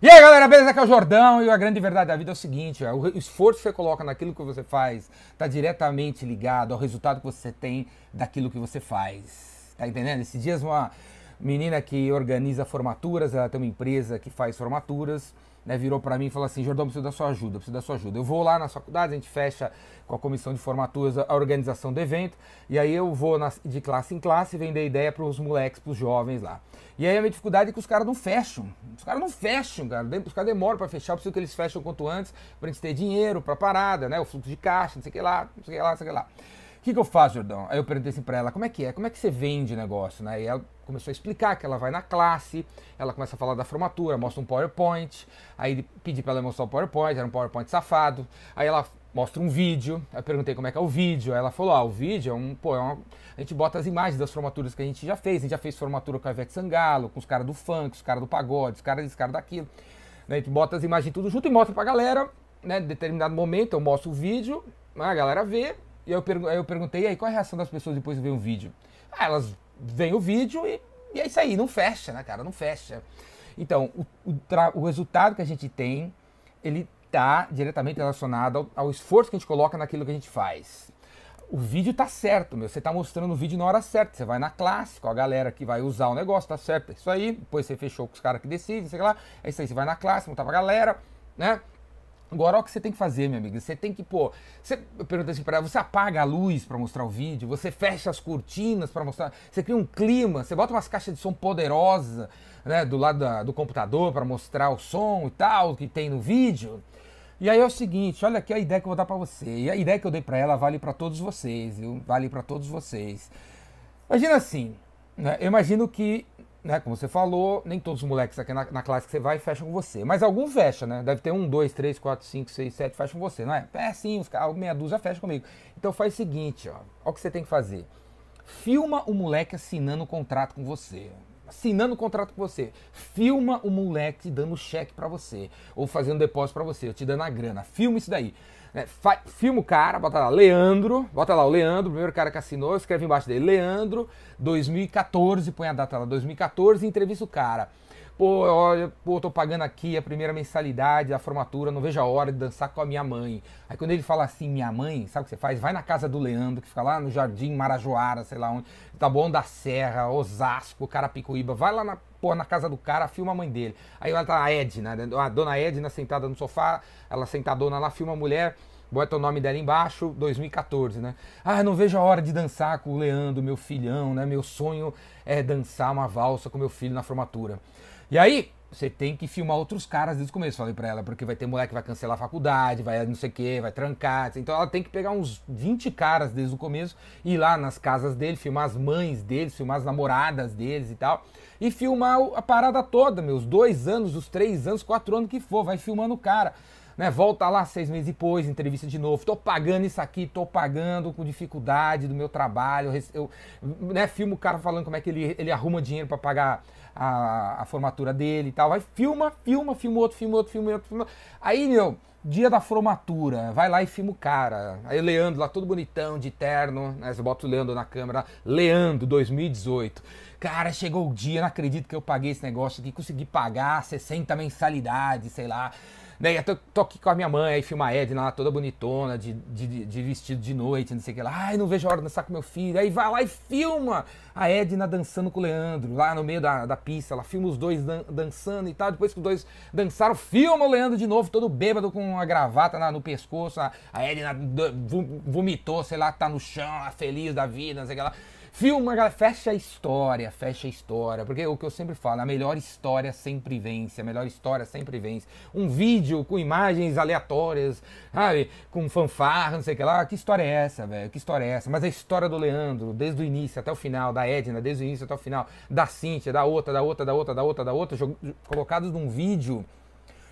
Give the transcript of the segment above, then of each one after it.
E aí galera, beleza? Aqui é o Jordão e a grande verdade da vida é o seguinte: o esforço que você coloca naquilo que você faz está diretamente ligado ao resultado que você tem daquilo que você faz. Tá entendendo? Esses dias uma menina que organiza formaturas, ela tem uma empresa que faz formaturas né, virou para mim e falou assim: Jordão, preciso da sua ajuda, preciso da sua ajuda. Eu vou lá na faculdade, a gente fecha com a comissão de formaturas a organização do evento, e aí eu vou de classe em classe vender ideia para os moleques, para os jovens lá. E aí a minha dificuldade é que os caras não fecham. Os caras não fecham, cara. Os caras demoram para fechar, eu preciso que eles fecham quanto antes, para a gente ter dinheiro para parada, né? O fluxo de caixa, não sei o que lá, não sei o que lá, não sei o que lá. O que, que eu faço, Jordão? Aí eu perguntei assim pra ela, como é que é? Como é que você vende negócio, né? E ela começou a explicar que ela vai na classe, ela começa a falar da formatura, mostra um PowerPoint, aí pedi pra ela mostrar o PowerPoint, era um PowerPoint safado, aí ela mostra um vídeo, eu perguntei como é que é o vídeo, aí ela falou, ah, o vídeo é um, pô, é uma, a gente bota as imagens das formaturas que a gente já fez, a gente já fez formatura com a Ivete Sangalo, com os caras do funk, os caras do pagode, os caras desse, cara daquilo, né? a gente bota as imagens tudo junto e mostra pra galera, né, em determinado momento eu mostro o vídeo, a galera vê, e eu, aí eu perguntei, aí, qual é a reação das pessoas depois de ver o vídeo? Ah, elas veem o vídeo e, e é isso aí, não fecha, né, cara? Não fecha. Então, o, o, o resultado que a gente tem, ele está diretamente relacionado ao, ao, esforço que a gente coloca naquilo que a gente faz. O vídeo tá certo, meu. Você tá mostrando o vídeo na hora certa. Você vai na classe com a galera que vai usar o negócio, tá certo. É isso aí. Depois você fechou com os caras que decidem, sei lá. É isso aí. Você vai na classe, montar pra galera, né? Agora, o que você tem que fazer, minha amiga. Você tem que, pô. Você, eu perguntei assim pra ela: você apaga a luz para mostrar o vídeo, você fecha as cortinas para mostrar. Você cria um clima, você bota umas caixas de som poderosas, né, do lado da, do computador para mostrar o som e tal que tem no vídeo. E aí é o seguinte, olha aqui a ideia que eu vou dar para você. E a ideia que eu dei para ela vale para todos vocês, viu? Vale para todos vocês. Imagina assim, né? Eu imagino que né, como você falou, nem todos os moleques aqui na, na, classe que você vai fecham com você. Mas algum fecha, né? Deve ter um, dois, três, quatro, cinco, seis, sete fecham com você, não é? É sim, os caras, meia dúzia fecha comigo. Então faz o seguinte, ó. Olha o que você tem que fazer. Filma o moleque assinando o contrato com você. Assinando o contrato com você. Filma o moleque dando cheque para você. Ou fazendo depósito para você, ou te dando a grana. Filma isso daí. É, filma o cara, bota lá Leandro, bota lá o Leandro, o primeiro cara que assinou, escreve embaixo dele, Leandro, 2014, põe a data lá, 2014, entrevista o cara. Pô, olha, pô, tô pagando aqui a primeira mensalidade da formatura, não vejo a hora de dançar com a minha mãe. Aí quando ele fala assim, minha mãe, sabe o que você faz? Vai na casa do Leandro, que fica lá no Jardim Marajoara, sei lá onde, tá bom, da Serra, Osasco, Carapicuíba, vai lá na, pô, na casa do cara, filma a mãe dele. Aí ela tá a Edna, né? a dona Edna sentada no sofá, ela sentadona lá, filma a mulher, bota o nome dela embaixo, 2014, né? Ah, não vejo a hora de dançar com o Leandro, meu filhão, né? Meu sonho é dançar uma valsa com meu filho na formatura. E aí, você tem que filmar outros caras desde o começo, falei pra ela, porque vai ter moleque que vai cancelar a faculdade, vai não sei o que, vai trancar. Então ela tem que pegar uns 20 caras desde o começo, ir lá nas casas dele, filmar as mães deles, filmar as namoradas deles e tal. E filmar a parada toda, meus dois anos, os três anos, quatro anos que for, vai filmando o cara né? Volta lá seis meses depois, entrevista de novo. Tô pagando isso aqui, tô pagando com dificuldade do meu trabalho. Eu, né, filmo o cara falando como é que ele, ele arruma dinheiro para pagar a, a, formatura dele e tal. Vai, filma, filma, filma outro, filma outro, filma outro, filma. Aí, meu, dia da formatura, vai lá e filma o cara. Aí Leandro lá todo bonitão, de terno, né? Você bota o Leandro na câmera, Leandro 2018. Cara, chegou o dia, não acredito que eu paguei esse negócio aqui, consegui pagar 60 mensalidades, sei lá. Né? Eu tô, tô, aqui com a minha mãe, aí filma a Edna lá toda bonitona, de, de, de, vestido de noite, não sei o que lá. Ai, não vejo a hora de dançar com meu filho. Aí vai lá e filma a Edna dançando com o Leandro, lá no meio da, da pista. Ela filma os dois dan dançando e tal. Depois que os dois dançaram, filma o Leandro de novo, todo bêbado com uma gravata na, no pescoço. A, a Edna vomitou, sei lá, tá no chão, feliz da vida, não sei o que lá. Filma, galera, fecha a história, fecha a história. Porque o que eu sempre falo, a melhor história sempre vence, a melhor história sempre vence. Um vídeo com imagens aleatórias, sabe? Com fanfarra, não sei o que lá. Que história é essa, velho? Que história é essa? Mas a história do Leandro, desde o início até o final, da Edna, desde o início até o final, da Cíntia, da outra, da outra, da outra, da outra, da outra, colocados num vídeo.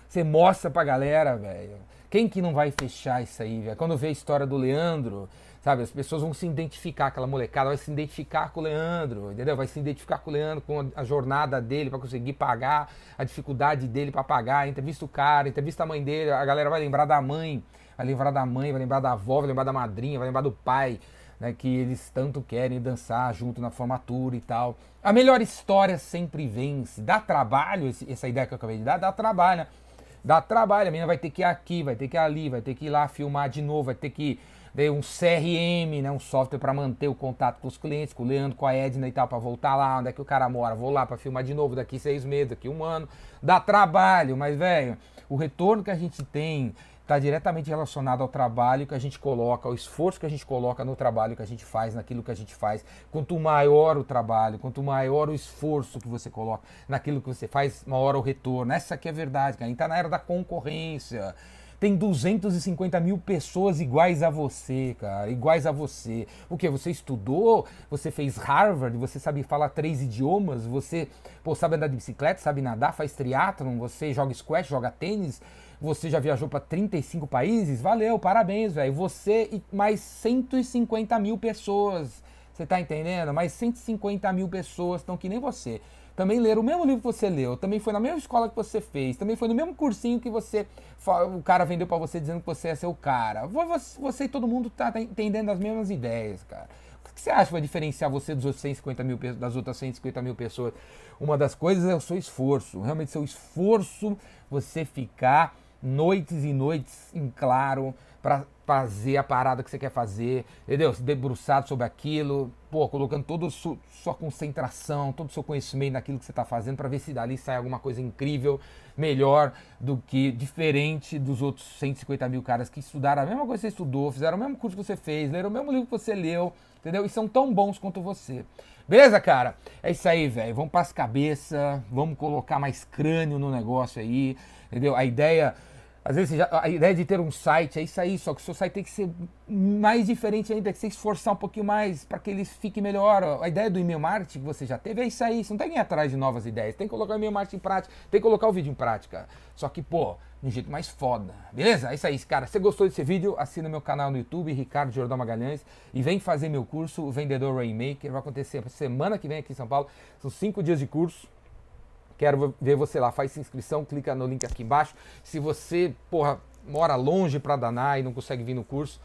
Você mostra pra galera, velho. Quem que não vai fechar isso aí, velho? Quando vê a história do Leandro, Sabe, as pessoas vão se identificar, aquela molecada vai se identificar com o Leandro, entendeu? Vai se identificar com o Leandro, com a jornada dele para conseguir pagar, a dificuldade dele para pagar, entrevista o cara, entrevista a mãe dele, a galera vai lembrar da mãe, vai lembrar da mãe, vai lembrar da avó, vai lembrar da madrinha, vai lembrar do pai, né, que eles tanto querem dançar junto na formatura e tal. A melhor história sempre vence. Dá trabalho, essa ideia que eu acabei de dar, dá trabalho, né? Dá trabalho, a menina vai ter que ir aqui, vai ter que ir ali, vai ter que ir lá filmar de novo, vai ter que ter um CRM, né, um software para manter o contato com os clientes, com o Leandro, com a Edna e tal, para voltar lá onde é que o cara mora. Vou lá para filmar de novo daqui seis meses, daqui um ano. Dá trabalho, mas, velho, o retorno que a gente tem está diretamente relacionado ao trabalho que a gente coloca, ao esforço que a gente coloca no trabalho que a gente faz, naquilo que a gente faz. Quanto maior o trabalho, quanto maior o esforço que você coloca naquilo que você faz, maior o retorno. Essa aqui é a verdade, cara. A gente está na era da concorrência. Tem 250 mil pessoas iguais a você, cara, iguais a você. O que? Você estudou? Você fez Harvard? Você sabe falar três idiomas? Você pô, sabe andar de bicicleta? Sabe nadar? Faz triatlon? Você joga squash? Joga tênis? Você já viajou para 35 países? Valeu, parabéns, velho. Você e mais 150 mil pessoas. Você tá entendendo? Mais 150 mil pessoas estão que nem você. Também leram o mesmo livro que você leu, também foi na mesma escola que você fez, também foi no mesmo cursinho que você o cara vendeu para você dizendo que você é seu cara. Você, e todo mundo tá entendendo as mesmas ideias, cara. O que você acha que vai diferenciar você dos outros 150 mil, das outras 150 mil pessoas? Uma das coisas é o seu esforço. Realmente, seu esforço, você ficar noites e noites em claro para fazer a parada que você quer fazer, entendeu? Se debruçado sobre aquilo, pô, colocando toda sua concentração, todo o seu conhecimento naquilo que você está fazendo para ver se dali sai alguma coisa incrível, melhor do que, diferente dos outros 150 mil caras que estudaram a mesma coisa que você estudou, fizeram o mesmo curso que você fez, leram o mesmo livro que você leu, entendeu? E são tão bons quanto você. Beleza, cara? É isso aí, velho. Vamos para as cabeças, vamos colocar mais crânio no negócio aí, entendeu? A ideia às vezes já, a ideia de ter um site é isso aí, só que o seu site tem que ser mais diferente ainda, tem que se esforçar um pouquinho mais para que ele fique melhor. A ideia do e-mail marketing que você já teve é isso aí, você não tem que ir atrás de novas ideias, tem que colocar o e-mail marketing em prática, tem que colocar o vídeo em prática. Só que, pô, de um jeito mais foda. Beleza? É isso aí, cara. Se você gostou desse vídeo, assina meu canal no YouTube, Ricardo Jordão Magalhães, e vem fazer meu curso, o Vendedor Rainmaker. Vai acontecer semana que vem aqui em São Paulo. São cinco dias de curso Quero ver você lá, faz inscrição, clica no link aqui embaixo. Se você, porra, mora longe para danar e não consegue vir no curso,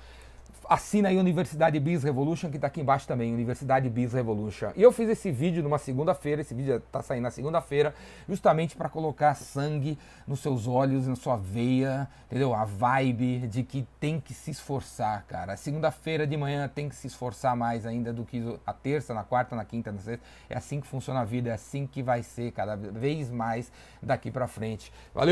assina aí Universidade Biz Revolution, que está aqui embaixo também, Universidade Biz Revolution. E eu fiz esse vídeo numa segunda-feira, esse vídeo está saindo na segunda-feira, justamente para colocar sangue nos seus olhos, na sua veia, entendeu? A vibe de que tem que se esforçar, cara. Segunda-feira de manhã tem que se esforçar mais ainda do que a terça, na quarta, na quinta, na sexta. É assim que funciona a vida, é assim que vai ser cada vez mais daqui para frente. Valeu!